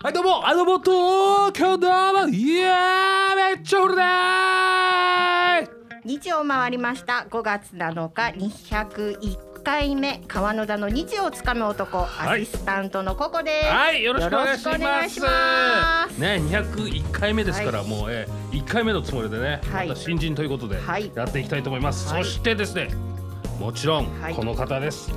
はいどうもあどうも東京どうもいやーめっちゃ俺だー。日を回りました。5月7日201回目川野田の日をつかむ男、はい。アシスタントのココです、はいよろしくお願いしよろしくお願まします。ね201回目ですから、はい。もう、えー、1回目のつもりでね、はい。また新人ということではい。やっていきたいと思います、はい。そしてですねもちろんはい。この方です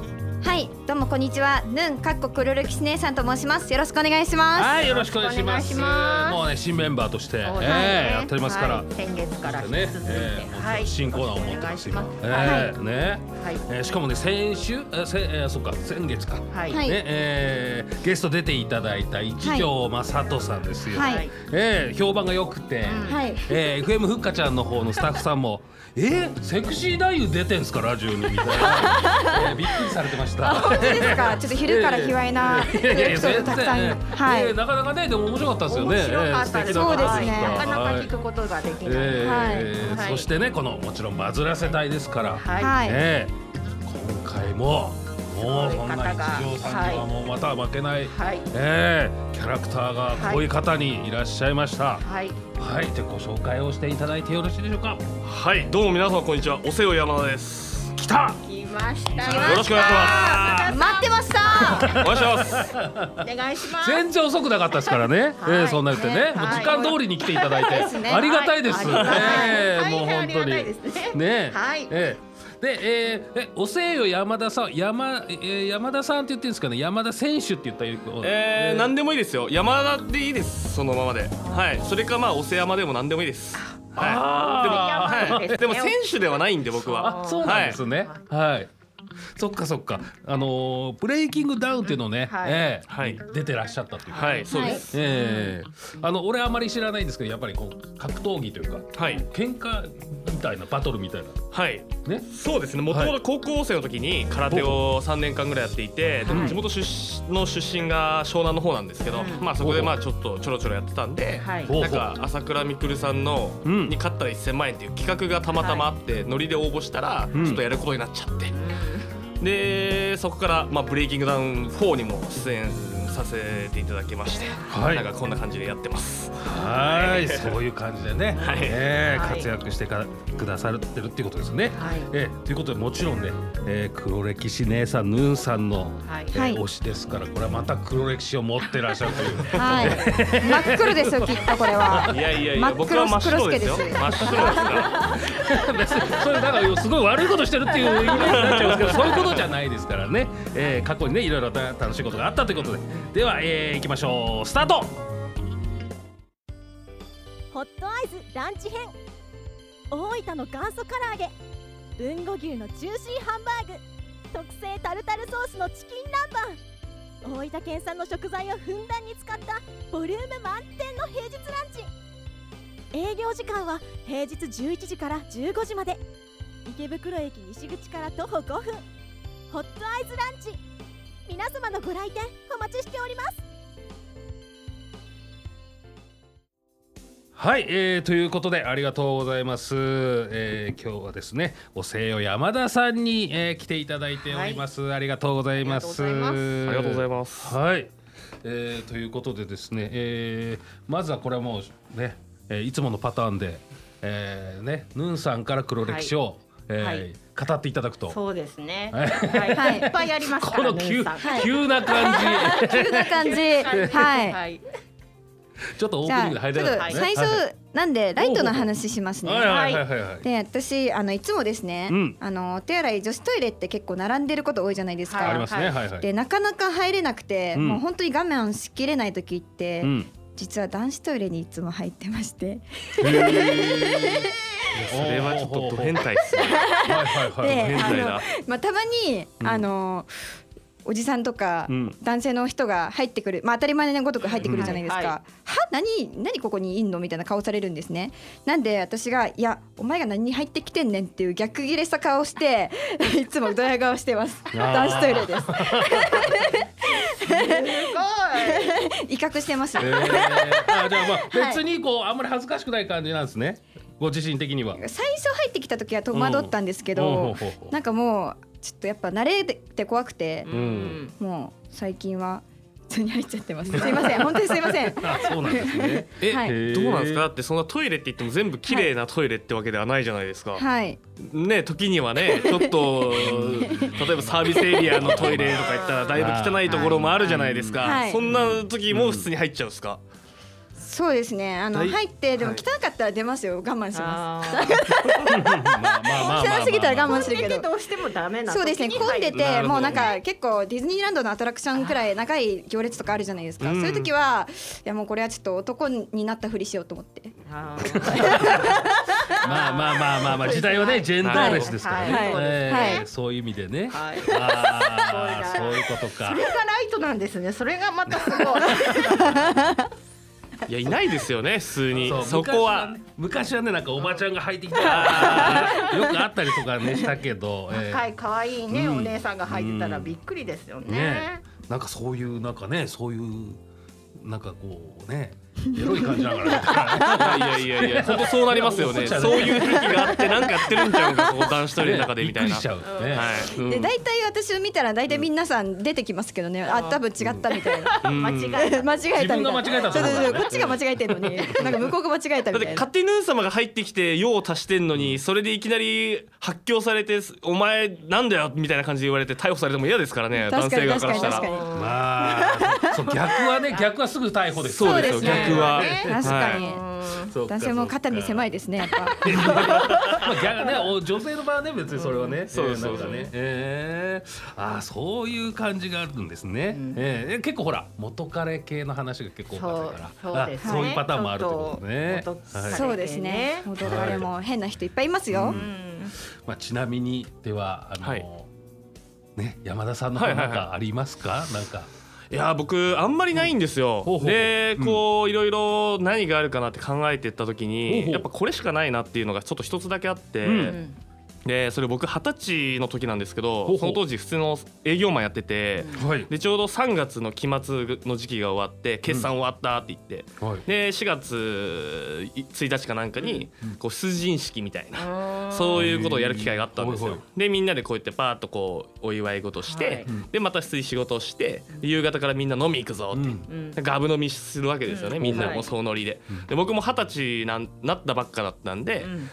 はい、どうもこんにちは。ヌンかっこ黒歴史姉さんと申します。よろしくお願いします。はいよろしくお願いします。よろしくお願いします。もうね新メンバーとして、えーやっておりますから、はい先月からねえーはい新コーナーを持ってます今。えーね、はい。えーしかもね先週えせ、えー、そっか先月か、はい。はい。ねえーゲスト出ていただいた一条正人さんですよ、はい。えー評判が良くて、うん。はい。えー FM ふっかちゃんの方のスタッフさんも「えー、セクシー男優出てんすかラジオに」みたいな、えーびっくりされてました。本当ですか？ちょっと昼から卑猥なエピソードたくさん。はい。えーなかなかねでも面白かったですよね。面白かったです、そうです方ねなかなかはい聞くことができない、えーはいそしてねこのもちろんバズらせたいですから、はい、はい。ね今回ももうそんな一条さんにはもうまた負けない、はい。えーキャラクターがこういう方にいらっしゃいました。はい。はい、でご紹介をしていただいてよろしいでしょうか？はい、どうも皆様こんにちは。おせよ山田です。来た。来ましたよ。ろしくお願いしま待ってました。す。お願いします。お願いします。全然遅くなかったですからね。はい。えーそんな言ってね、ねもう時間通りに来ていただいて、ありがたいです。はい。ありがたいえーはい。もう本当ありがたいにですね。ね、はい。えーで、えー、え、おせよ山田さん、山、えー、山田さんって言ってるんですかね、山田選手って言ったらいいか。えー、なんでもいいですよ。山田でいいです。そのままで。はい。それかまあおせ山でもなんでもいいです。はい。はい。でも選手ではないんで僕は。あ、そうなんですね。はい。そっかそっか、あのーブレイキングダウンっていうのをね、はい。えーはい。出てらっしゃったという。はい、そうです。ええ。あの俺あまり知らないんですけどやっぱりこう格闘技というかはい。喧嘩みたいなバトルみたいな。はい。ね。そうですね。もともと高校生の時に空手を3年間ぐらいやっていて、ではい地元出身の出身が湘南の方なんですけど、うん。まあそこでまあちょっとちょろちょろやってたんで、はい。なんか朝倉未来さんのうん。に勝ったら1000万円っていう企画がたまたまあって、ノリで応募したらうん。ちょっとやることになっちゃって、でそこから、まあ、ブレイキングダウン4にも出演させていただきまして、はいなんかこんな感じでやってます。はいそういう感じでね、はいええはい活躍してかくださってるっていうことですね。はいええということでもちろんね、えー黒歴史姉さんヌーンさんの、はいえーはい推しですからこれはまた黒歴史を持ってらっしゃるという。はい。真っ黒ですよきっとこれは。いやいやいや真っ黒僕は真っ白ですよ。真っ白ですから。別 にそれなんかすごい悪いことしてるっていう意味になっちゃうんですけどそういうことじゃないですからね、えー過去にねいろいろな楽しいことがあったということででは、えー、いきましょう。スタート。ホットアイズランチ編。大分の元祖唐揚げ。豊後牛のジューシーハンバーグ。特製タルタルソースのチキン南蛮。大分県産の食材をふんだんに使ったボリューム満点の平日ランチ。営業時間は平日11時から15時まで。池袋駅西口から徒歩5分。ホットアイズランチ。皆様のご来店お待ちしております。はい、えー、ということでありがとうございます、えー、今日はですねおせよ山田さんに、えー、来ていただいております、ありがとうございます。ありがとうございます。ありがとうございます。はい、えー、ということでですね、えー、まずはこれはもうね、えー、いつものパターンで、えー、ねヌンさんから黒歴史を、えーはい。語っていただくと。そうですね。はい。はい、はいいっぱいありますからこの急,、ヌーさん。急な感じ。急な感じ。はい。はい。ちょっとオーじゃあプニングで入ちょっとれなかったね。最初なんでライトの話しますね。はいはいはいはいはい。で私あのいつもですね、うん。あのお手洗い女子トイレって結構並んでること多いじゃないですか。ありますねはいはいでなかなか入れなくて、うんもう本当に我慢しきれない時って、うん実は男子トイレにいつも入ってましてそれはちょっとド変態ですね。はいはいはいで変態だ。まあたまに、うんあのおじさんとか、うん。男性の人が入ってくる、まあ、当たり前のごとく入ってくるじゃないですか、うんはい。は何何ここにいんのみたいな顔されるんですね。なんで私が「いやお前が何に入ってきてんねん」っていう逆ギレした顔して いつもドヤ顔してます。男子トイレです。すごい。威嚇してます、えー、あじゃあまあ別にこうあんまり恥ずかしくない感じなんですね。ご自身的には。最初入ってきた時は戸惑ったんですけどうほうほう。なんかもうちょっとやっぱ慣れて怖くてう、ん。もう最近は通に入っちゃってます。すいません。本当にすいません。あそうなんですね。え、はい。どうなんですか？だってそんなトイレって言っても全部綺麗なトイレってわけではないじゃないですか、はい。ね時にはねちょっと 例えばサービスエリアのトイレとか行ったらだいぶ汚いところもあるじゃないですか、はい。そんな時も普通に入っちゃうんですか、そうですね。あの大入ってでもはい。汚かったら出ますよ。我慢しまあまあまあまあまあまあ汚すぎたら我慢するけど。どうしてもダメなすそうですね。混んでてもうなんか結構ディズニーランドのアトラクションくらい長い行列とかあるじゃないですか、うん。そういう時はいやもうこれはちょっと男になったふりしようと思って。まあまあまあまあまあ時代はねジェンダーレスですからね、そういう意味でね、そういうことか。それがライトなんですね。それがまたすごい いやいないですよね普通に。そうそこは。昔はね昔はねなんかおばちゃんが入ってきた よくあったりとかねしたけど、えー若い可愛いね、うん。お姉さんが入ってたらびっくりですよね。ねなんかそういうなんかねそういうなんかこうね エロい感じながら。いやいやいやいや本当そうなりますよね。そういう時があってなんかやってるんちゃうんかここ男子トイレの中でみたいな。びっくりしちゃうね、はい。うん。で大体私を見たら大体皆さん出てきますけどね、あ多分違ったみたいな、うん。間違えた。間違えたみたいな。自分が間違えたとそうこっちが間違えてるのに。なんか向こうが間違えただってみたいな。勝手にヌー様が入ってきて用を足してんのにそれでいきなり発狂されて「お前なんだよ」みたいな感じで言われて逮捕されても嫌ですからね男性確かに側からしたら。確かに確かに。まあ そう逆はね 逆はすぐ逮捕です。そうですね。逆は、ね確かに、そうか男性も肩身狭いですねやっぱ。まあ逆ねお女性の場合はね別にそれはね、そうそうそう。えーなんかね。えー、あーそういう感じがあるんですね、えー。結構ほら元彼系の話が結構多かったから。そうそうですね。あそういうパターンもあるってことね。はい。そうですね。元彼も変な人いっぱいいますよ、うん。まあ、ちなみにではあの、はい。ね山田さんの方はいはいはい。なんかありますか、なんかいや僕あんまりないんですよ、ほうほうでうん。こういろいろ何があるかなって考えていった時にやっぱこれしかないなっていうのがちょっと一つだけあって、うんでそれ僕二十歳の時なんですけどほうほう。その当時普通の営業マンやってて、はい。でちょうど3月の期末の時期が終わって決算終わったって言って、はい。で4月1日かなんかにこう出陣式みたいな、うんそういうことをやる機会があったんですよ。でみんなでこうやってパーッとこうお祝い事して、はい。でまた普通に仕事をして夕方からみんな飲み行くぞって、うん。うん。ガブ飲みするわけですよね、うん。みんなもう総乗りで。で僕も二十歳なんなったばっかだったんで、うん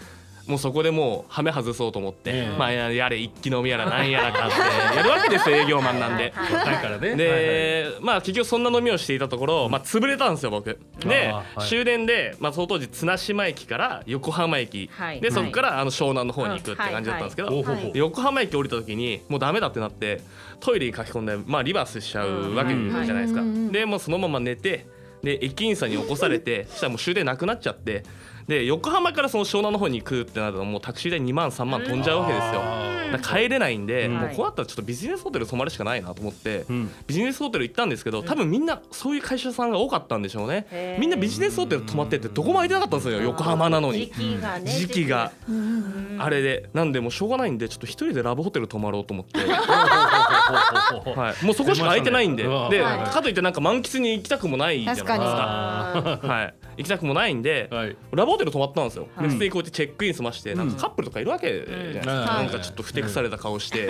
もうそこでもうハメ外そうと思って、ええ。まあややれ一気飲みやら なんやらかってやるわけですよ営業マンなんで。若いからねで、まあ結局そんな飲みをしていたところ、まあ潰れたんですよ僕。で、はい。終電で、まあその当時綱島駅から横浜駅、はい。でそこからあの湘南の方に行くって感じだったんですけど、横浜駅降りた時にもうダメだってなってトイレに書き込んで、まあリバースしちゃうわけじゃないですか。うん。でもうそのまま寝て。で駅員さんに起こされてそしたらもう終電なくなっちゃってで横浜からその湘南の方に行くってなるともうタクシー代2万3万飛んじゃうわけですよ。帰れないんで、うんもうこうなったらちょっとビジネスホテル泊まるしかないなと思って、うん。ビジネスホテル行ったんですけど多分みんなそういう会社さんが多かったんでしょうね。みんなビジネスホテル泊まってってどこも空いてなかったんですよ横浜なのに。時期がね時期が。うんあれでなんでもうしょうがないんでちょっと一人でラブホテル泊まろうと思って、はい、もうそこしか空いてないんで。ね。ではい。かといってなんか満喫に行きたくもないじゃないですか。確あはい、行きたくもないんで、ーはい。ラブホテル泊まったんですよ、はい。で普通にこうやってチェックイン済まして、なんかカップルとかいるわけじゃないですか、うんなんかちょっとふてくされた顔して、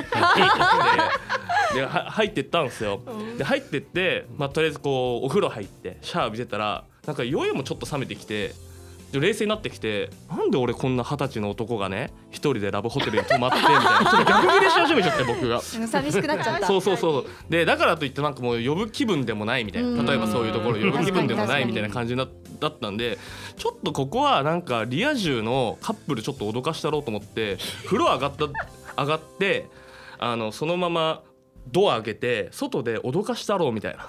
で入ってったんですよ、で入ってって、まあ、とりあえずこうお風呂入ってシャワー浴びてたらなんか酔いもちょっと冷めてきてで冷静になってきてなんで俺こんな二十歳の男がね一人でラブホテルに泊まってみたいな。ちょっと逆ギレし始めちゃって僕が。寂しくなっちゃった。そうそうそう。でだからといってなんかもう呼ぶ気分でもないみたいうん。な例えばそういうところ呼ぶ気分でもないみたいな感じなだったんでちょっとここはなんかリア充のカップルちょっと脅かしたろうと思って風呂上がった上がってあのそのままドア開けて外で脅かしたろうみたいな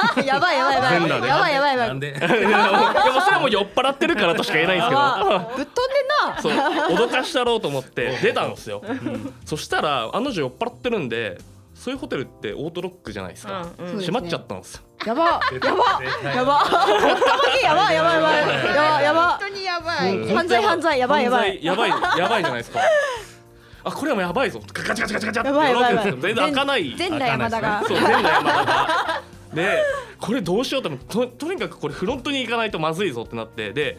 やばいやばいやばい。やばいやばいやばい。なんで？いやでもそれはもう酔っ払ってるからとしか言えないんですけど。ぶっ飛んでんな。そう脅かしたろうと思って出たんですよ、そしたら案の定酔っ払ってるんでそういうホテルってオートロックじゃないですか、閉まっちゃったんですよ。やばやば。やば。やばい。やばいやばいやばい。やば本当にやばい。犯罪犯罪やばいやばい。やばいやばいじゃないですか。あこれはもうやばいぞ。ガチャガチャガチャガチャってやばいやばい全然開かない。全裸山田がそう全裸山田がでこれどうしようと思ってととにかくこれフロントに行かないとまずいぞってなってで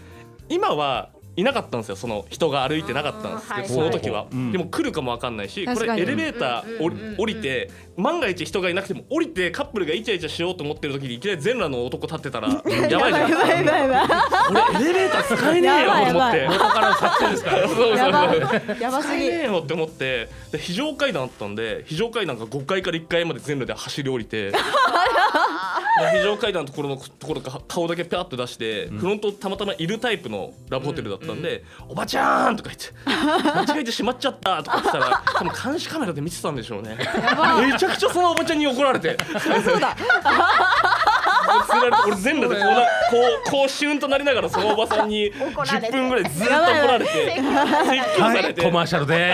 今はいなかったんですよその人が歩いてなかったんです。けど、あーその時は、うん。でも来るかもわかんないしこれエレベーター降り降りて万が一人がいなくても降りてカップルがイチャイチャしようと思ってる時にいきなり全裸の男立ってたら やばいじゃないですかやばいやばい俺エレベーター使えねえよと思って。元から作戦ですからそうそうそうやばすぎ。使えねえよって思って。で非常階段あったんで非常階段が5階から1階まで全裸で走り降りて。で 非常階段のところのところから顔だけペアッと出して、フロントたまたまいるタイプのラブホテルだったんで「おばちゃん!」とか言って「間違えてしまっちゃった」とか言ってたら 多分監視カメラで見てたんでしょうね。めちゃくちゃそのおばちゃんに怒られて。そうだ。俺全裸でこうなこうこうシュンとなりながらそのおばさんに 怒られて。10分ぐらいずっと怒られて説教さはいれて、コマーシャルで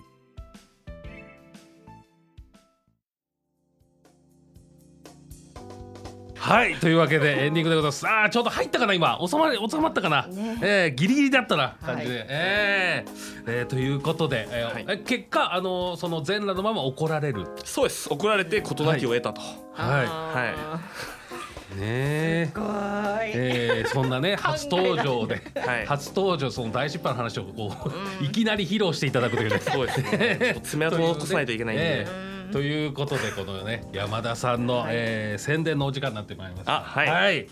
はいというわけでエンディングでございます。あーちょうど入ったかな今。収まり収まったかな、ね。えーギリギリだったな感じで、はいえーえーということで、えーはい。え結果あのーその全裸のまま怒られる。そうです。怒られて事なきを得たと、ははい。ねえ。すごい。えーそんなね初登場で、はい。初登場その大失敗の話をこう、いきなり披露していただくというね。そうですね。爪痕を残さないといけないんで、ええということでこのね山田さんの、えー宣伝のお時間になってまいりましたあはい。はい、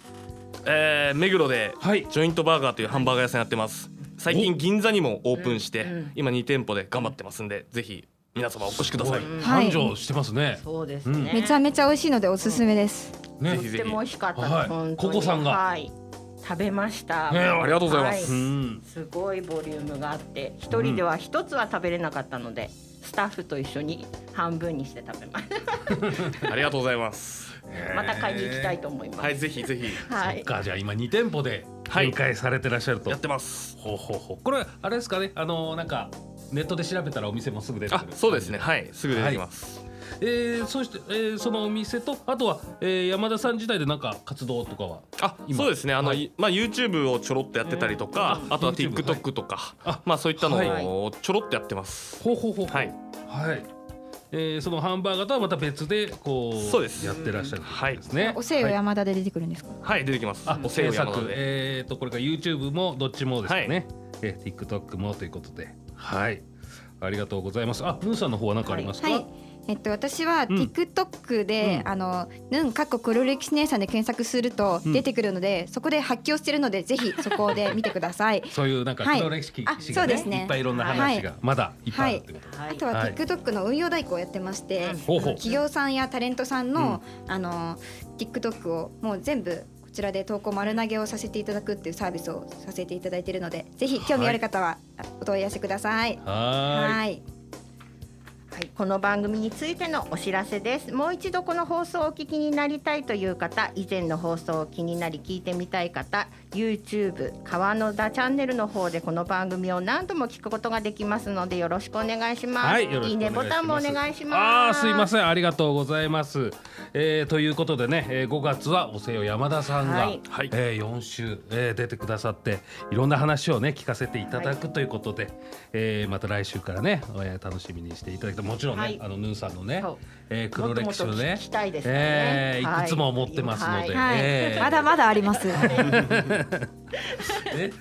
えー目黒ではい。ジョイントバーガーというハンバーガー屋さんやってます。最近銀座にもオープンして、今2店舗で頑張ってますんでぜひ皆様お越しください、い繁盛してますね、そうですね。めちゃめちゃ美味しいのでおすすめです。ね。とっても美味しかったです、はい。ココさんが。はい。食べました、ねありがとうございます。すごいボリュームがあって一人では一つは食べれなかったので、スタッフと一緒に半分にして食べました ありがとうございます。また買いに行きたいと思います。はいぜひぜひ。はい。かじゃあ今2店舗で展開されてらっしゃると、やってます。ほうほうほう。これあれですかね。あのなんかネットで調べたらお店もすぐ出てくあるそうですね。はいすぐ出てきます、えー、そして、えー、そのお店とあとは、えー、山田さん時代でなんか活動とかは？あ今？そうですね。あの、はい。まあ YouTube をちょろっとやってたりとか、うんあとは TikTok とか、あまあそういったのはい。をちょろっとやってます。ほうほうほうほう。はい。はい。えー、そのハンバーガーとはまた別でこうそうです。やってらっしゃるといですね、おせいよはい。山田で出てくるんですか？はい出てきます。あ、おせよ制作山田で、えー、とこれから YouTube もどっちもですかね、えー TikTok もということで。はい。ありがとうございます。あヌーさんの方は何かありますか、はいえっと、私はうん。TikTok で、うん。あのヌンかっこ黒歴史姉さんで検索するとうん。出てくるので、そこで発狂してるのでぜひそこで見てください。そういうなんかはい。黒歴史があそうですね。いっぱいいろんな話がまだいっぱいあるってことで、はいあとははい。TikTok の運用代行をやってまして、ほうほう。企業さんやタレントさんの、あの TikTok をもう全部こちらで投稿丸投げをさせていただくっていうサービスをさせていただいているのでぜひ興味ある方はお問い合わせください。はーいはいはい、この番組についてのお知らせです。もう一度この放送をお聞きになりたいという方、以前の放送を気になり聞いてみたい方、YouTube 川野田チャンネルの方でこの番組を何度も聞くことができますのでよろしくお願いします。はい、い。いいねボタンもお願いします。ああ、すいません、ありがとうございます。えー、ということでね、えー、5月はおせよ山田さんが、はいはいえー、4週、えー、出てくださっていろんな話をね聞かせていただくということで、えー、また来週からね、えー、楽しみにしていただきたいもちろんね、はい。あのヌーさんのねえー、黒歴史をもっともっねと聞きたいですね。えい。いくつも持ってますので、はい。えー。まだまだあります。ね、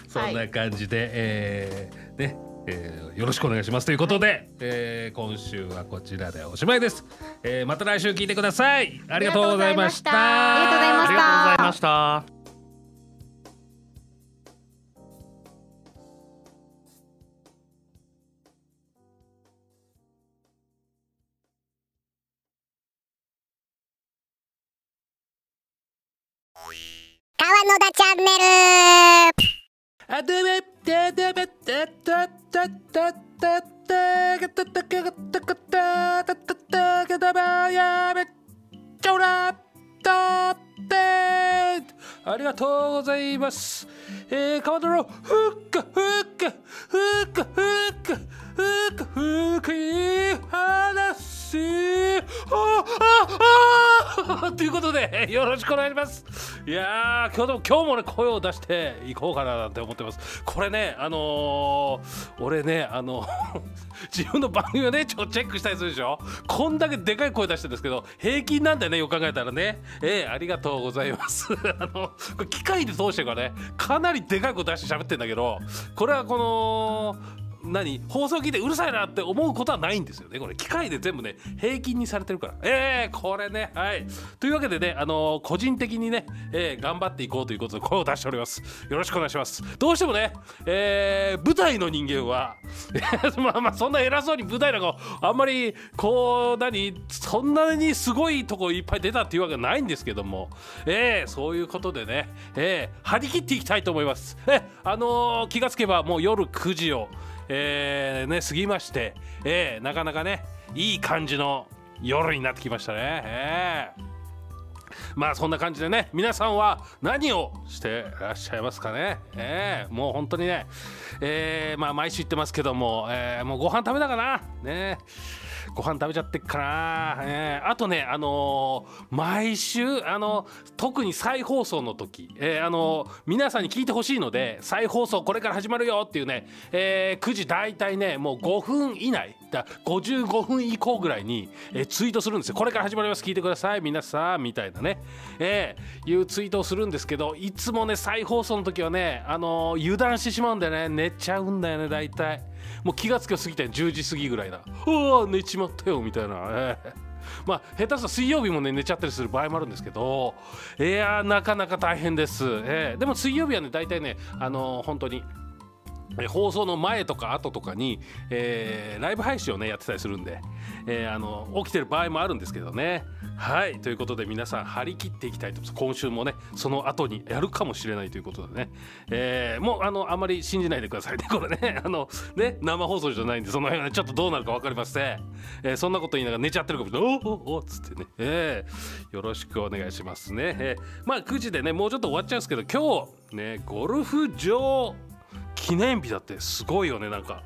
そんな感じで、えーねえーよろしくお願いしますということで、えー今週はこちらでおしまいです、えーまた来週聞いてください。ありがとうございました。ありがとうございました野田チャンネルあでべででべでたたたたたがたたかがたかたたたたがだばやべちょらたってありがとうございます。えー、川泥ふっかふっかふっかふっかふっかふっかいい。話あああ ということでよろしくお願いします。いやー今日も今日もね声を出していこうかななんて思ってます。これねあのー、俺ねあの 自分の番組をねちょっとチェックしたりするでしょ？こんだけでかい声出してるんですけど平均なんだよねよく考えたらね。えー、ありがとうございます。あのこれ機械で通してるからねかなりでかい声出して喋ってんだけどこれはこの何？放送聞いてうるさいなって思うことはないんですよね。これ機械で全部ね平均にされてるから。えー、これね。はい。というわけでねあのー個人的にね、えー頑張っていこうということで声を出しております。よろしくお願いします。どうしてもね、えー舞台の人間は まあまあそんな偉そうに舞台なんかあんまりこう何？そんなにすごいとこいっぱい出たっていうわけないんですけども。えーそういうことでね、えー張り切っていきたいと思います。えあのー気がつけばもう夜9時をえーね、過ぎまして、えーなかなかねいい感じの夜になってきましたね。えー。まあそんな感じでね皆さんは何をしてらっしゃいますかね、えー。もう本当にね、えーまあ毎週言ってますけども、えーもうご飯食べたかなね。ご飯食べちゃってっかな、えーあとねあのー毎週あの特に再放送の時、えーあのー皆さんに聞いてほしいので再放送これから始まるよっていうね、えー9時大体ねもう5分以内だ55分以降ぐらいに、えーツイートするんですよ。これから始まります。聞いてください。皆さんみたいなね、えーいうツイートをするんですけどいつもね再放送の時はね、あのー油断してしまうんだよね。寝ちゃうんだよね大体。もう気がつけば過ぎて10時過ぎぐらいだうわ寝ちまったよみたいな、えーまあ下手すと水曜日もね寝ちゃったりする場合もあるんですけどいやーなかなか大変です、えーでも水曜日はね大体ねあのー本当に放送の前とか後とかに、えーライブ配信をねやってたりするんで、えーあの起きてる場合もあるんですけどね。はい。ということで皆さん張り切っていきたいと。今週もねその後にやるかもしれないということでね、えーもうあのあまり信じないでくださいね。これね。あのね生放送じゃないんでその辺はねちょっとどうなるか分かりません、えそんなこと言いながら寝ちゃってるかもしれない。おおおっつってね、えーよろしくお願いしますね、えーまあ9時でねもうちょっと終わっちゃうんですけど今日ねゴルフ場記念日だってすごいよね。なんか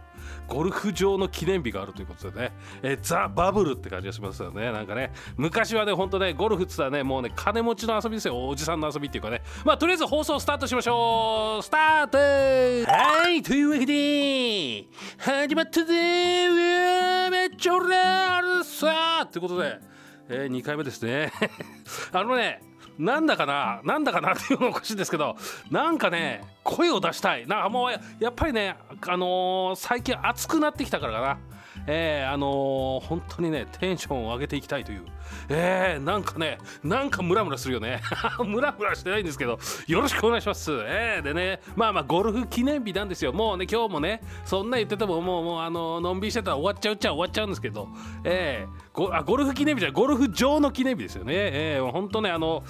ゴルフ場の記念日があるということでね、えザ・バブルって感じがしますよね。なんかね昔はねほんとねゴルフっつったらねもうね金持ちの遊びですよ。おじさんの遊びっていうかね。まあとりあえず放送スタートしましょう。スタート!はいというわけで始まったぜ。めっちゃ俺あるさということで、え2回目ですね。あのねなんだかな？なんだかなっていうのもおかしいんですけどなんかね声を出したい。なもうややっぱりねあのー最近暑くなってきたからかなえー、あのー本当にねテンションを上げていきたいという。えー、なんかねなんかムラムラするよね。ムラムラしてないんですけどよろしくお願いします。えー、でねまあまあゴルフ記念日なんですよ。もうね今日もねそんな言っててももうもうあののんびりしてたら終わっちゃうっちゃ終わっちゃうんですけど。えー、ゴあゴルフ記念日じゃないゴルフ場の記念日ですよね。えー、本当ねあの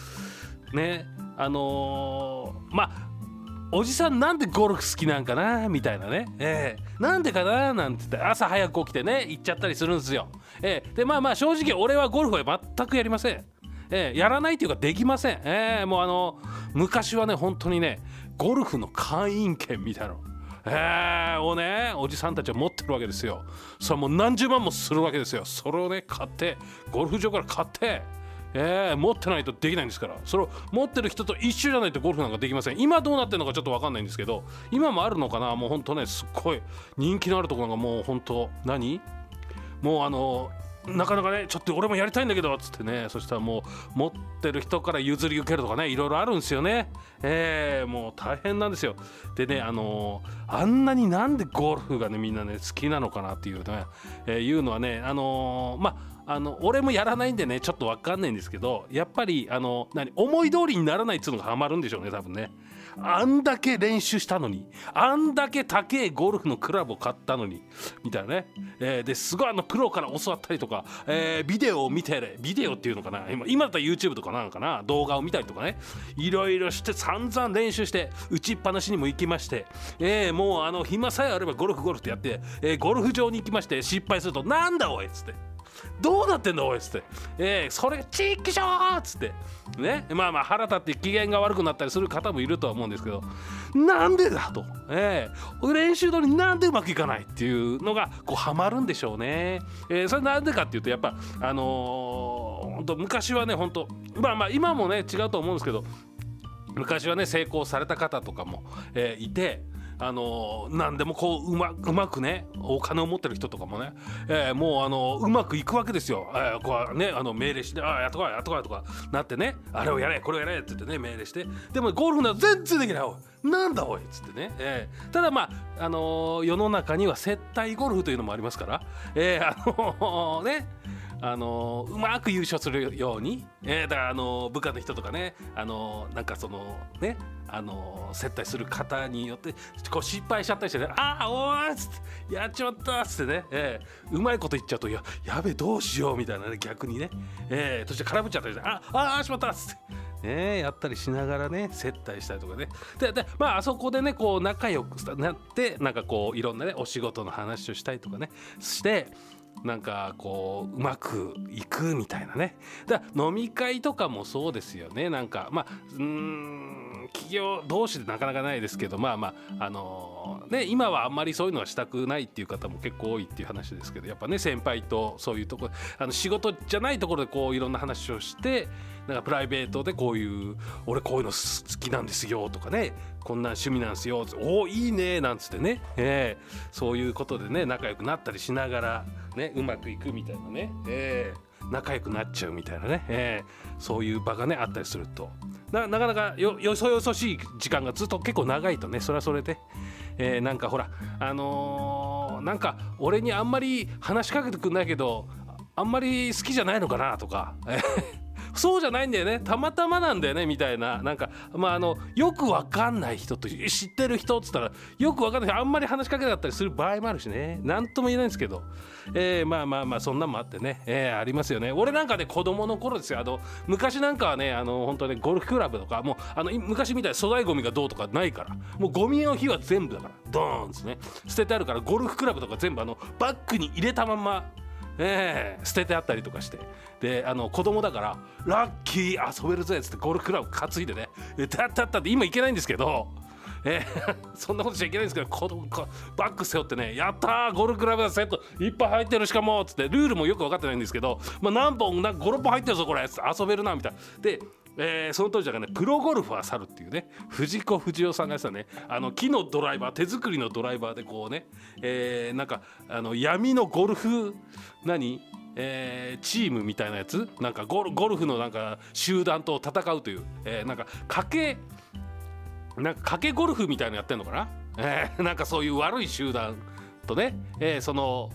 ねあのーまあおじさんなんでゴルフ好きなんかな？みたいなね、ええ。なんでかな？なんて言って。朝早く起きてね行っちゃったりするんですよ、ええ。でまあまあ正直俺はゴルフは全くやりません、ええ。やらないっていうかできません、ええ。もうあの昔はね本当にねゴルフの会員権みたいなの。えー、をねおじさんたちは持ってるわけですよ。それはもう何十万もするわけですよ。それをね買ってゴルフ場から買ってえー、持ってないとできないんですから。それを持ってる人と一緒じゃないとゴルフなんかできません。今どうなってるのかちょっと分かんないんですけど今もあるのかな？もうほんとねすっごい人気のあるところがもうほんと何？もうあのなかなかねちょっと俺もやりたいんだけどっつってね。そしたらもう持ってる人から譲り受けるとかねいろいろあるんですよね。えー、もう大変なんですよ。でねあのーあんなになんでゴルフがねみんなね好きなのかなっていうね、えーいうのはねあのーまああの俺もやらないんでねちょっと分かんないんですけどやっぱりあの何思い通りにならないっつうのがハマるんでしょうね多分ね。あんだけ練習したのにあんだけ高えゴルフのクラブを買ったのにみたいなね、えーですごいあのプロから教わったりとか、えービデオを見てビデオっていうのかな今今だったら YouTube とかなんかな動画を見たりとかね。いろいろして散々練習して打ちっぱなしにも行きまして、えーもうあの暇さえあればゴルフゴルフってやって、えーゴルフ場に行きまして失敗するとなんだおいっつって。どうなってんだおいっつって、えー、それがチッキショーっつって。ねまあまあ腹立って機嫌が悪くなったりする方もいるとは思うんですけど。なんでだと、えー、練習通りになんでうまくいかないっていうのがこうハマるんでしょうね、えー、それなんでかっていうとやっぱあのー、本当昔はね本当まあまあ今もね違うと思うんですけど昔はね成功された方とかも、えーいて。あの何でもこううまうまくねお金を持ってる人とかもね、えーもうあのうまくいくわけですよ、えーこうねあの命令して「ああやっとこいやっとこい」とかなってね「あれをやれこれをやれ」って言ってね命令して。でもゴルフなら全然できない。おいなんだおいっつってね、えーただまあ、あのー世の中には接待ゴルフというのもありますから、えーあのーねあのうまく優勝するように、えーだからあの部下の人とかねあのなんかそのねあの接待する方によってこう失敗しちゃったりしてね「ああおー!」っつって「やっちまった!」っつってね、えーうまいこと言っちゃうと「ややべどうしよう」みたいなね逆にね、えー、そして空振っちゃったりして「あああしまった!」っつって。ね、やったりしながらね接待したりとかねででまああそこでねこう仲良くなってなんかこういろんなねお仕事の話をしたりとかねしてなんかこううまくいくみたいなねだ飲み会とかもそうですよねなんかまあうん企業同士でなかなかないですけどまあまああのね今はあんまりそういうのはしたくないっていう方も結構多いっていう話ですけどやっぱね先輩とそういうとこあの仕事じゃないところでこういろんな話をしてなんかプライベートでこういう「俺こういうの好きなんですよ」とかね「こんな趣味なんですよ」おおいいね」なんつってね、ええそういうことでね仲良くなったりしながら、ね、うまくいくみたいなね、ええ仲良くなっちゃうみたいなね、ええ。そういう場がねあったりすると。ななかなかよよそよそしい時間がずっと結構長いとね。それはそれで、ええなんかほらあのーなんか俺にあんまり話しかけてくんないけどあんまり好きじゃないのかなとか。そうじゃないんだよね。たまたまなんだよねみたいな。なんかまああのよくわかんない人と知ってる人っつったらよくわかんないあんまり話しかけなかったりする場合もあるしね。なんとも言えないんですけど、えーまあまあまあそんなんもあってね、えーありますよね。俺なんかね子供の頃ですよ。あの昔なんかはねあの本当ねゴルフクラブとかもうあの昔みたいに粗大ゴミがどうとかないからもうゴミの日は全部だからドーンですね捨ててあるからゴルフクラブとか全部あのバッグに入れたまんまええ捨ててあったりとかしてであの子供だからラッキー遊べるぜっつってゴルフクラブ担いでねでたったったって今行けないんですけど。えー そんなことしちゃいけないんですけど子供こバッグ背負ってね「やったゴルフクラブセットいっぱい入ってるしかも」っつってルールもよく分かってないんですけど、まあ、何本な56本入ってるぞこれつって遊べるなみたいな。でえーその当時だからねプロゴルファー猿っていうね藤子不二雄さんがやってたね。あの木のドライバー手作りのドライバーでこうね、えーなんかあの闇のゴルフ何？えーチームみたいなやつ？なんかゴルゴルフのなんか集団と戦うという、えーなんか賭けなんか賭けゴルフみたいなのやってんのかな、えーなんかそういう悪い集団とね、えーその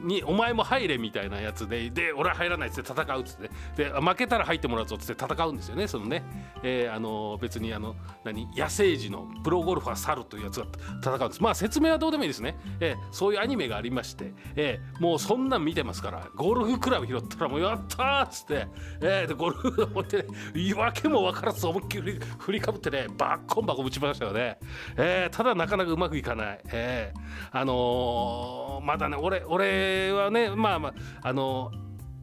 にお前も入れみたいなやつでで俺は入らないっつって戦うっつって。で負けたら入ってもらうぞっつって戦うんですよねそのね、えーあの別にあの何野生児のプロゴルファー猿というやつが戦うんです。まあ説明はどうでもいいですね、えーそういうアニメがありまして、えーもうそんなん見てますからゴルフクラブ拾ったらもうやったーっつって、えーでゴルフを持ってね言い訳も分からず思いっきり振りかぶってねバッコンバコン打ちましたよね、えーただなかなかうまくいかない、えーあのーまだね俺俺はねまあまああの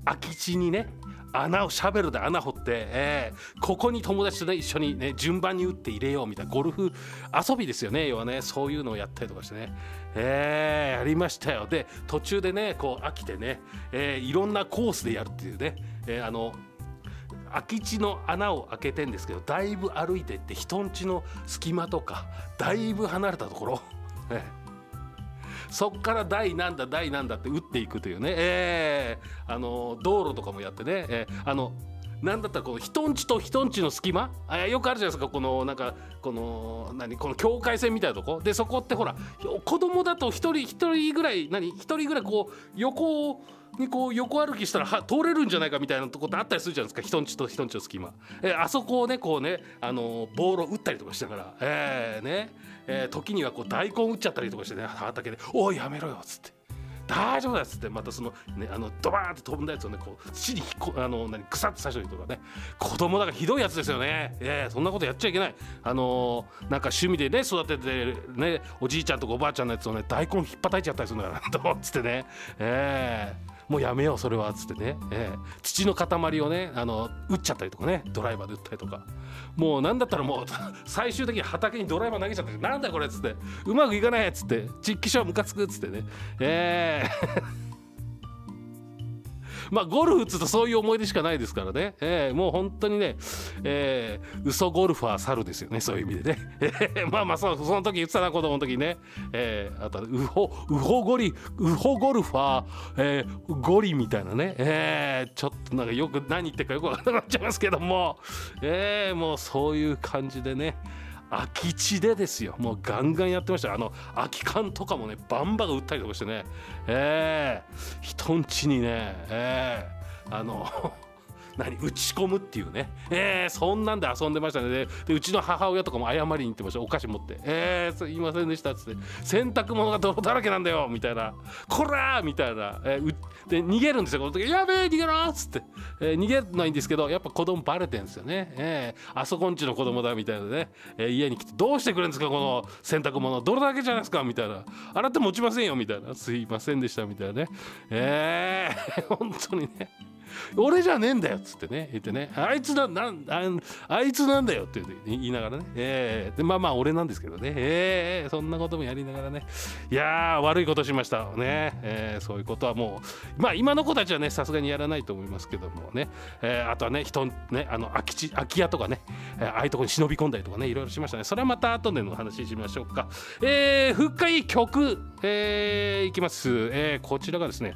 空き地にね穴をシャベルで穴掘って、えーここに友達とね一緒にね順番に打って入れようみたいなゴルフ遊びですよね要はねそういうのをやったりとかしてね。えーやりましたよ。で途中でねこう飽きてね、えーいろんなコースでやるっていうね、えーあの空き地の穴を開けてんですけどだいぶ歩いてって人んちの隙間とかだいぶ離れたところ、ええ。そこから台なんだ台なんだって打っていくというね、ええ。あの道路とかもやってね、ええ。あのなんだったらこの人んちと人んちの隙間？あよくあるじゃないですか。このなんかこの何？この境界線みたいなとこ？でそこってほら子供だと一人一人ぐらい何？一人ぐらいこう横にこう横歩きしたらは通れるんじゃないかみたいなとこってあったりするじゃないですか。人んちと人んちの隙間、えあそこをねこうねあのボールを打ったりとかしながら。えーね。えー時にはこう大根打っちゃったりとかしてね畑で「おいやめろよ」っつって。大丈夫だっつってまたその,、ね、あのドバーンって飛んだやつをねこう土にひっこあの何腐ってさしたりとかね。子供だからひどいやつですよね。ええそんなことやっちゃいけない。あのーなんか趣味でね育ててねおじいちゃんとかおばあちゃんのやつをね大根ひっぱたいちゃったりするんだからとつってね。ええもうやめようそれはっつってね、ええ。土の塊をねあの打っちゃったりとかね。ドライバーで打ったりとか。もう何だったらもう 最終的に畑にドライバー投げちゃったなんだこれっつって。うまくいかないっつって。実機者ムカつくっつってね。ええ。まあゴルフっつうとそういう思い出しかないですからね、ええもう本当にね、ええ嘘ゴルファー猿ですよねそういう意味でね、ええまあまあそその時言ってたな子供の時ね、ええあとウホウホゴリウホゴルファー、ええゴリみたいなね、ええちょっとなんかよく何言ってるかよくわからなくなっちゃいますけども、ええもうそういう感じでね。空き地でですよ。もうガンガンやってましたあの空き缶とかもねバンバン売ったりとかしてね。ええ。人んちにね。ええ。あの何打ち込むっていうね。ええそんなんで遊んでましたね。ででうちの母親とかも謝りに行ってました。お菓子持って「ええすいませんでした」っつって「洗濯物が泥だらけなんだよ」みたいな「こら!」みたいな、えーで逃げるんですよ。この時「やべえ逃げろ!」っつって、えー逃げないんですけどやっぱ子供バレてんですよね、ええあそこんちの子供だみたいなね、えー家に来て「どうしてくれるんですか？この洗濯物泥だけじゃないですか」みたいな「洗っても落ちませんよ」みたいな「すいませんでした」みたいなね。ええ 本当にね。俺じゃねえんだよっつってね言ってねあいつだなんああいつなんだよって言いながらね。ええでまあまあ俺なんですけどね。ええそんなこともやりながらね。いや悪いことしました。ね、ええそういうことはもうまあ今の子たちはねさすがにやらないと思いますけどもね、ええあとはね人ねあの空き地空き家とかね、えーああいうとこに忍び込んだりとかねいろいろしましたね。それはまた後での話しましょうか。えー、復活曲えー、いきます、えー、こちらがですね、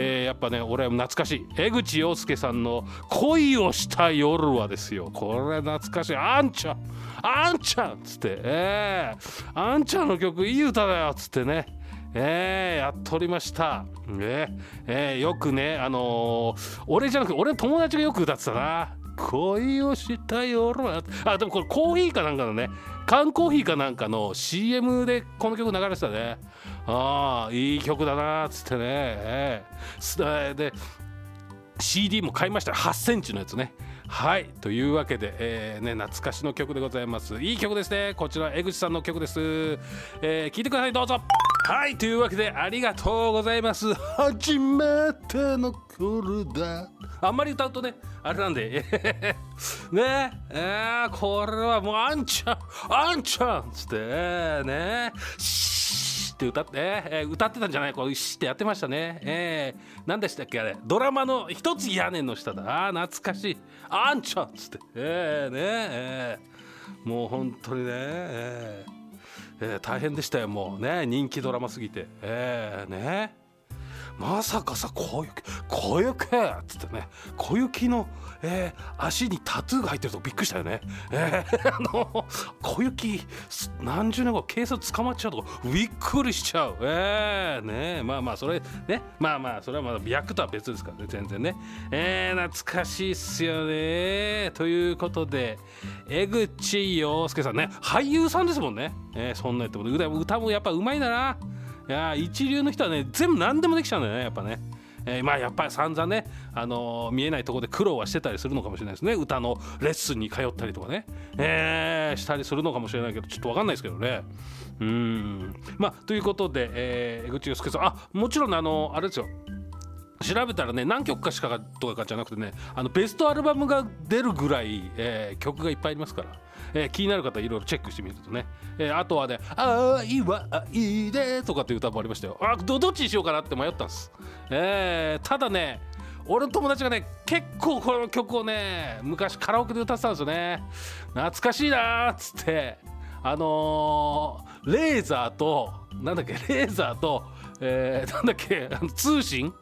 えー、やっぱね俺は懐かしい。江口洋介さんの「恋をした夜は」ですよ。これ懐かしい。あんちゃん。あんちゃんっつって。えー、あんちゃんの曲いい歌だよっつってね。えー、やっておりました、ねえーよくねあのー俺じゃなくて俺の友達がよく歌ってたな。恋をした夜は。あでもこれコーヒーかなんかのね。缶コーヒーかなんかの CM でこの曲流れてたね。ああいい曲だなっつってね、えーで CD も買いました。8センチのやつね。はい。というわけで、えーね、懐かしの曲でございます。いい曲ですね。こちら江口さんの曲です、えー聞いてください。どうぞ。はいというわけでありがとうございます。初めての頃だあんまり歌うとねあれなんで。ね。えー、これはもうあんちゃん。あんちゃんっつって。えーね。シーって歌って、えー歌ってたんじゃない。こうシーってやってましたね。えー、何でしたっけあれ。ドラマの一つ屋根の下だ。あー懐かしい。あんちゃんっつって。えー、ね。えーもう本当にね。えー。えー大変でしたよもうね人気ドラマすぎて。えー、ね。まさかさ小雪小雪っつってね小雪の、えー足にタトゥーが入ってるとびっくりしたよね、えー あの小雪何十年後警察捕まっちゃうとびっくりしちゃう。えー、ねまあまあそれねまあまあそれはまだ役とは別ですからね全然ね。えー、懐かしいっすよね。ということで江口洋介さんね俳優さんですもんね、えーそんなやっても歌歌もやっぱうまいんだな。いや一流の人はね全部何でもできちゃうんだよねやっぱね。えーまあやっぱり散々ね、あのー見えないとこで苦労はしてたりするのかもしれないですね。歌のレッスンに通ったりとかね、えーしたりするのかもしれないけどちょっと分かんないですけどね。うん。まあということで、えー江口洋介さん。あもちろんあのあれですよ。調べたらね何曲かしかとかじゃなくてねあのベストアルバムが出るぐらい、えー曲がいっぱいありますから、えー気になる方いろいろチェックしてみるとね、えーあとはね「愛は愛で」とかっていう歌もありましたよ。あどどっちにしようかなって迷ったんです、えーただね俺の友達がね結構この曲をね昔カラオケで歌ってたんですよね。懐かしいなっつってあのーレーザーとなんだっけレーザーと、えーなんだっけ通信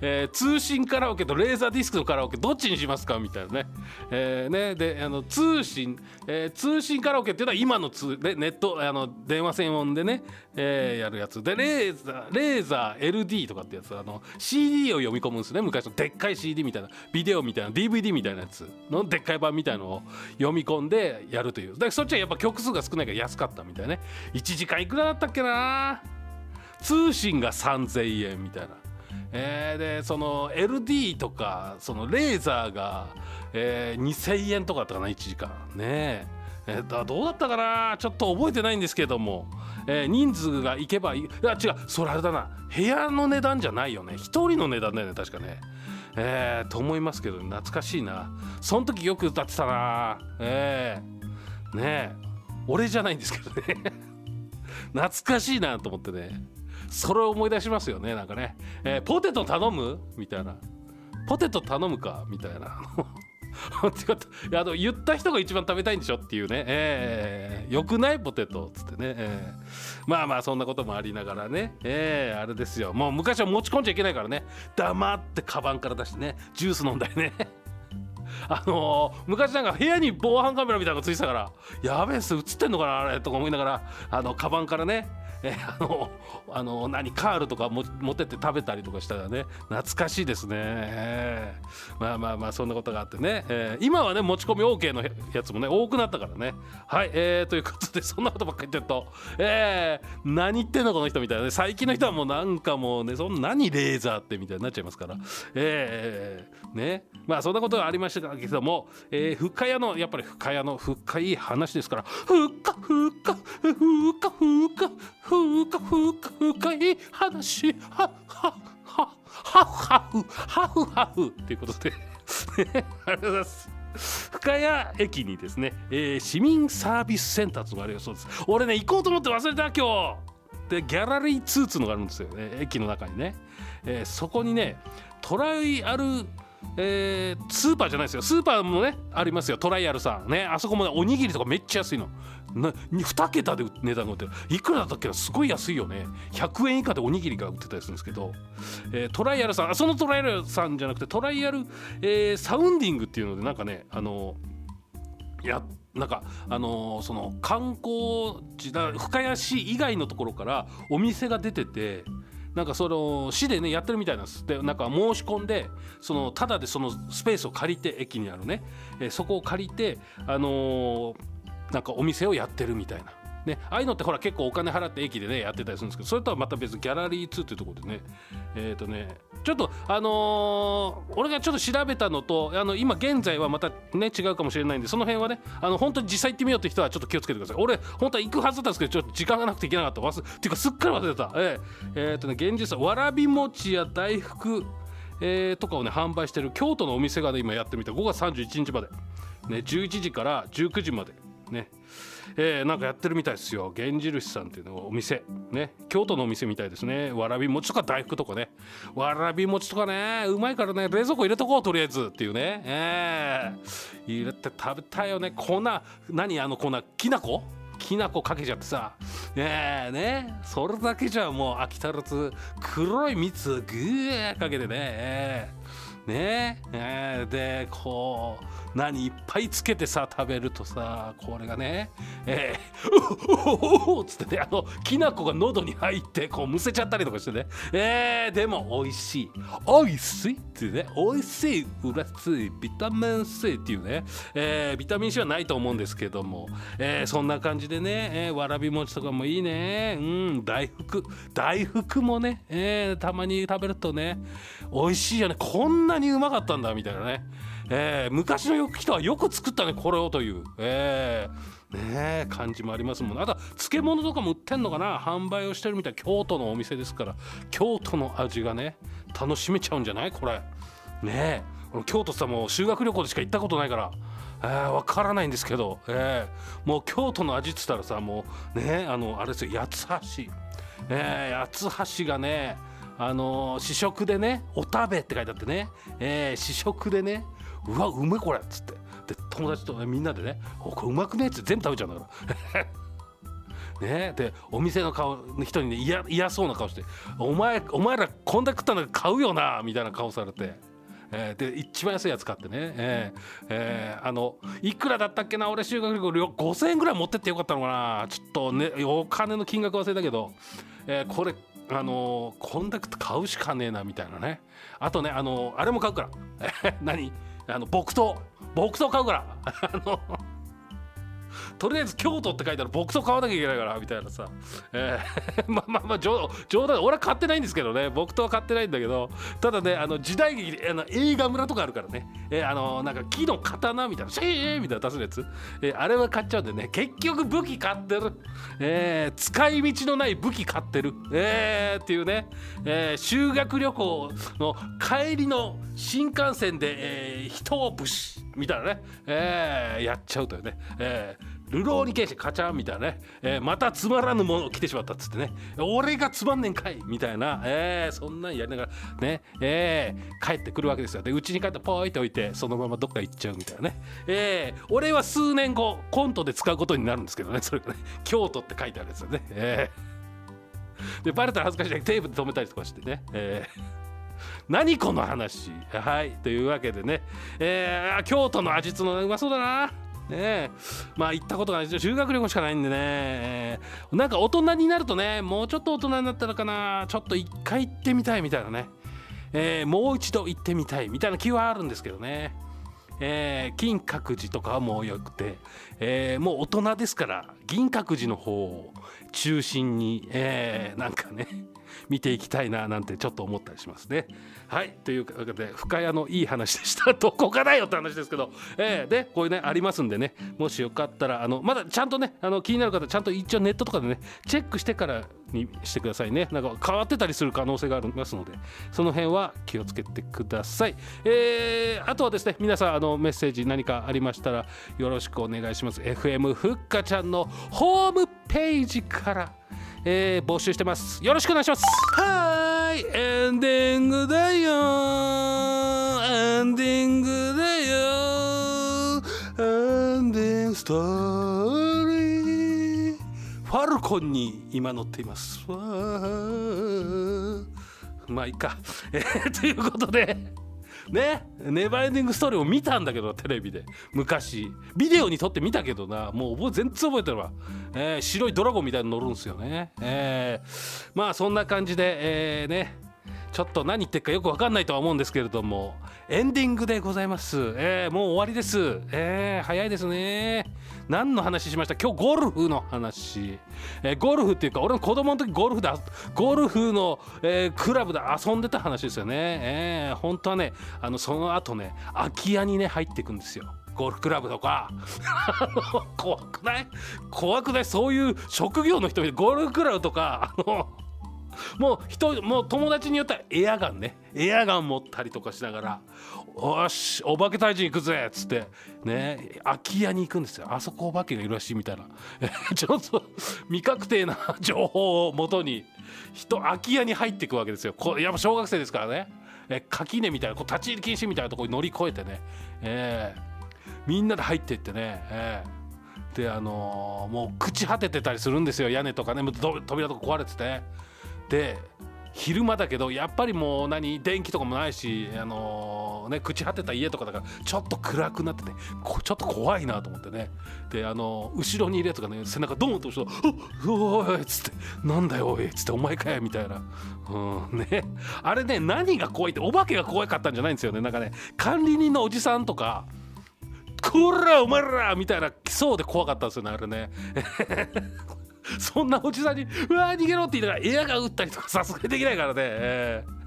えー通信カラオケとレーザーディスクのカラオケどっちにしますかみたいなね,、えーねであの通信、えー通信カラオケっていうのは今の通でネットあの電話専用でね、えーやるやつ。でレーザーレーザー LD とかってやつあの CD を読み込むんですね。昔のでっかい CD みたいなビデオみたいな DVD みたいなやつのでっかい版みたいのを読み込んでやるという。でそっちはやっぱ曲数が少ないから安かったみたいなね。1時間いくらだったっけな。通信が3000円みたいな。えーでその LD とかそのレーザーが、えー2000円とかだったかな1時間ね。えーだどうだったかなちょっと覚えてないんですけども、えー人数が行けばいい。いや違うそれあれだな。部屋の値段じゃないよね。1人の値段だよね確かね。えーと思いますけど懐かしいな。その時よく歌ってたな。えーね。え俺じゃないんですけどね。懐かしいなと思ってね。それを思い出しますよね。なんかね、えーポテト頼む？みたいな。ポテト頼むか？みたいな。いやあの言った人が一番食べたいんでしょっていうね、えー、よくない？ポテトっつってね、えー。まあまあそんなこともありながらね、えーあれですよ。もう昔は持ち込んじゃいけないからね。黙ってカバンから出してね。ジュース飲んだりね。あのー昔なんか部屋に防犯カメラみたいなのがついてたからやべえっす映ってんのかなあれ？とか思いながらあのカバンからね。えーあのあの何カールとか持ってって食べたりとかしたらね懐かしいですね、えーまあまあまあそんなことがあってね、えー今はね持ち込み OK のやつもね多くなったからね。はい、えーということでそんなことばっかり言ってると、えー何言ってんのこの人みたいなね。最近の人はもうなんかもうねそんな何レーザーってみたいになっちゃいますから。えーね。まあそんなことがありましたけども、えー深谷のやっぱり深谷の深い話ですから。深深深深深深深い話はははははふはふはふ。っていうことで。ありがとうございます。深谷駅にですね、えー市民サービスセンターっていうのがあるよそうです。俺ね行こうと思って忘れた今日。でギャラリー2っていうのがあるんですよね。駅の中にね、えーそこにねトライアルえースーパーじゃないですよ。スーパーもねありますよ。トライアルさんね。あそこもねおにぎりとかめっちゃ安いの。な2桁で値段が売ってる。いくらだったっけな？すごい安いよね。100円以下でおにぎりが売ってたりするんですけど、えートライアルさんあそのトライアルさんじゃなくてトライアル、えーサウンディングっていうのでなんかねあのやなんかあのーその観光地だ深谷市以外のところからお店が出ててなんかその市でねやってるみたいなんです。でなんか申し込んでそのただでそのスペースを借りて駅にあるね、えーそこを借りてあのーなんかお店をやってるみたいな。ね、ああいうのってほら結構お金払って駅でねやってたりするんですけどそれとはまた別にギャラリー2っていうところでねえっ、とねちょっとあのー俺がちょっと調べたのとあの今現在はまたね違うかもしれないんでその辺はねあの本当に実際行ってみようって人はちょっと気をつけてください。俺本当は行くはずだったんですけどちょっと時間がなくて行けなかった。忘っていうかすっかり忘れてた。えーえーとね現実はわらび餅や大福えーとかをね販売してる京都のお店がね今やってみた。5月31日まで、ね、11時から19時まで。ね。えーなんかやってるみたいですよ。源印さんっていうのお店。ね。京都のお店みたいですね。わらび餅とか大福とかね。わらび餅とかね。うまいからね。冷蔵庫入れとこうとりあえずっていうね。えー。入れて食べたいよね。粉。何？あの粉。きな粉？きな粉かけちゃってさ。ねえね。それだけじゃもう飽き足らず黒い蜜をぐーかけてね。えー。ね。えー。でこう何いっぱいつけてさ食べるとさこれがねえー、おおおおつってねあのきな粉が喉に入ってこうむせちゃったりとかしてねえー、でも美味しい。美味しいってね美味しい嬉しいビタミン C っていうね、えービタミン C はないと思うんですけども、えーそんな感じでね、えーわらび餅とかもいいね。うん大福大福もね、えーたまに食べるとね美味しいよね。こんなにうまかったんだみたいなね、えー昔の人はよく作ったねこれをという、えーねえ感じもありますもん。あと漬物とかも売ってんのかな？販売をしてるみたい京都のお店ですから。京都の味がね楽しめちゃうんじゃない？これ。ねえ京都さもう修学旅行でしか行ったことないから。えー、分からないんですけど、えーもう京都の味っつったらさもうねあのあれですよ八つ橋、えー、八つ橋がねあの試食でね「お食べ」って書いてあってね、えー試食でね「うわうめこれ」っつって。で友達と、ね、みんなでね「これうまくねえ」って全部食べちゃうんだから。ねでお店の顔の人にね嫌嫌そうな顔して「お前お前らこんだけ食ったの買うよな」みたいな顔されて。えで一番安いやつ買ってね、えーえーあのいくらだったっけな？俺修学旅行5000円ぐらい持ってってよかったのかな？ちょっとねお金の金額忘れたけど、えーこれあのーこんだけ買うしかねえなみたいなね。あとねあのーあれも買うから。何？あの木刀木刀買うから。あのとりあえず京都って書いてある木刀買わなきゃいけないからみたいなさ、えー まあまあまあ冗冗談俺は買ってないんですけどね。木刀は買ってないんだけど。ただねあの時代劇あの映画村とかあるからね、えーあのなんか木の刀みたいなシェーみたいな出すやつ、えーあれは買っちゃうんでね結局武器買ってる、えー使い道のない武器買ってる、えーっていうね、えー修学旅行の帰りの新幹線で、えー人を武士みたいなね、えーやっちゃうというね、えールローニケンシカチャンみたいなね、えーまたつまらぬもの来てしまったっつってね。俺がつまんねんかいみたいな、えーそんなんやりながらね、えー帰ってくるわけですよ。でうちに帰ってポイって置いてそのままどっか行っちゃうみたいなね、えー俺は数年後コントで使うことになるんですけどね。それがね京都って書いてあるやつよね、えー。でバレたら恥ずかしい。からテープで止めたりとかしてね、えー。何この話。はい。というわけでね、えー京都の味つのうまそうだな。ねえ。まあ行ったことがない修学旅行しかないんでね、えー。なんか大人になるとねもうちょっと大人になったらかな。ちょっと一回行ってみたいみたいなね、えーもう一度行ってみたいみたいな気はあるんですけどね。えー金閣寺とかはもうよくて、えーもう大人ですから銀閣寺の方を中心に、えーなんかね見ていきたいななんてちょっと思ったりしますね。はい。というわけで深谷のいい話でした。どこかだよって話ですけど、えーでこういうねありますんでね。もしよかったらあのまだちゃんとねあの気になる方ちゃんと一応ネットとかでねチェックしてからにしてくださいね。なんか変わってたりする可能性がありますので。その辺は気をつけてください、えーあとはですね皆さんあのメッセージ何かありましたらよろしくお願いします。FM ふっかちゃんのホームページからえー募集してます。よろしくお願いします。はい。エンディングだよ。エンディングだよ。エンディングストーリー。ファルコンに今乗っています。まあいいか、えーということで。ねネバーエンディングストーリーを見たんだけどテレビで。昔。ビデオに撮って見たけどな。もう覚え全然覚えてるわ、えー白いドラゴンみたいに乗るんですよね、えーまあそんな感じで、えーね。ちょっと何言ってるかよく分かんないとは思うんですけれども。エンディングでございます、えーもう終わりです、えー早いですね。何の話しました？今日ゴルフの話、えーゴルフっていうか俺の子供の時ゴルフでゴルフの、えークラブで遊んでた話ですよね、えー本当はねあのその後ね空き家にね入っていくんですよ。ゴルフクラブとか。怖くない？怖くない？そういう職業の人ゴルフクラブとかあのもう人もう友達によってはエアガンね。エアガン持ったりとかしながら「よしお化け退治行くぜ」っつってね空き家に行くんですよ。あそこお化けがいるらしいみたいな。ちょっと未確定な情報をもとに人空き家に入っていくわけですよ。こやっぱ小学生ですからね。え垣根みたいなこう立ち入り禁止みたいなところに乗り越えてね、えーみんなで入っていってね、えーであのーもう朽ち果ててたりするんですよ。屋根とかね扉とか壊れてて。ねで昼間だけどやっぱりもう何電気とかもないしあのーね朽ち果てた家とかだからちょっと暗くなっててちょっと怖いなと思ってね。であのー後ろにいるやつがね背中ドーンと押すと「おおい」っつって「なんだよおい」っつって「お前かよ」みたいな、うんね、あれね何が怖いってお化けが怖かったんじゃないんですよね。なんかね管理人のおじさんとかこらお前ら！みたいな来そうで怖かったんですよねあれね。そんなおじさんに「うわー逃げろ」って言いながらエアガン撃ったりとかさすがにできないからね、えー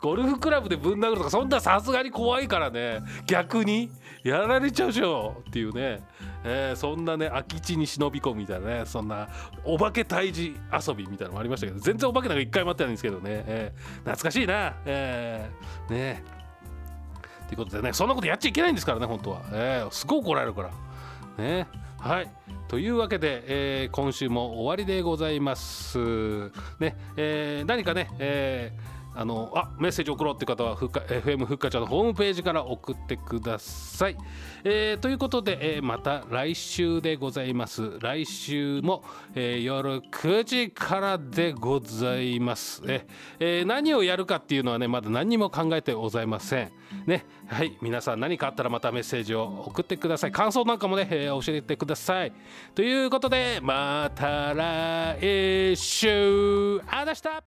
ゴルフクラブでぶん殴るとかそんなさすがに怖いからね。逆にやられちゃうでしょっていうね、えーそんなね空き地に忍び込むみたいなねそんなお化け退治遊びみたいなのもありましたけど全然お化けなんか一回もあってないんですけどね、えー懐かしいな、えーねということでねそんなことやっちゃいけないんですからね本当は、えーすごい怒られるから。ねはい。というわけで、えー今週も終わりでございます。ね、えー何かね、えーあのあメッセージ送ろうって方はふか FM ふっかちゃんのホームページから送ってください。えーということで、えーまた来週でございます。来週も、えー夜9時からでございます。ええー何をやるかっていうのはねまだ何にも考えてございません。ねはい皆さん何かあったらまたメッセージを送ってください。感想なんかもね、えー教えてください。ということでまた来週あだした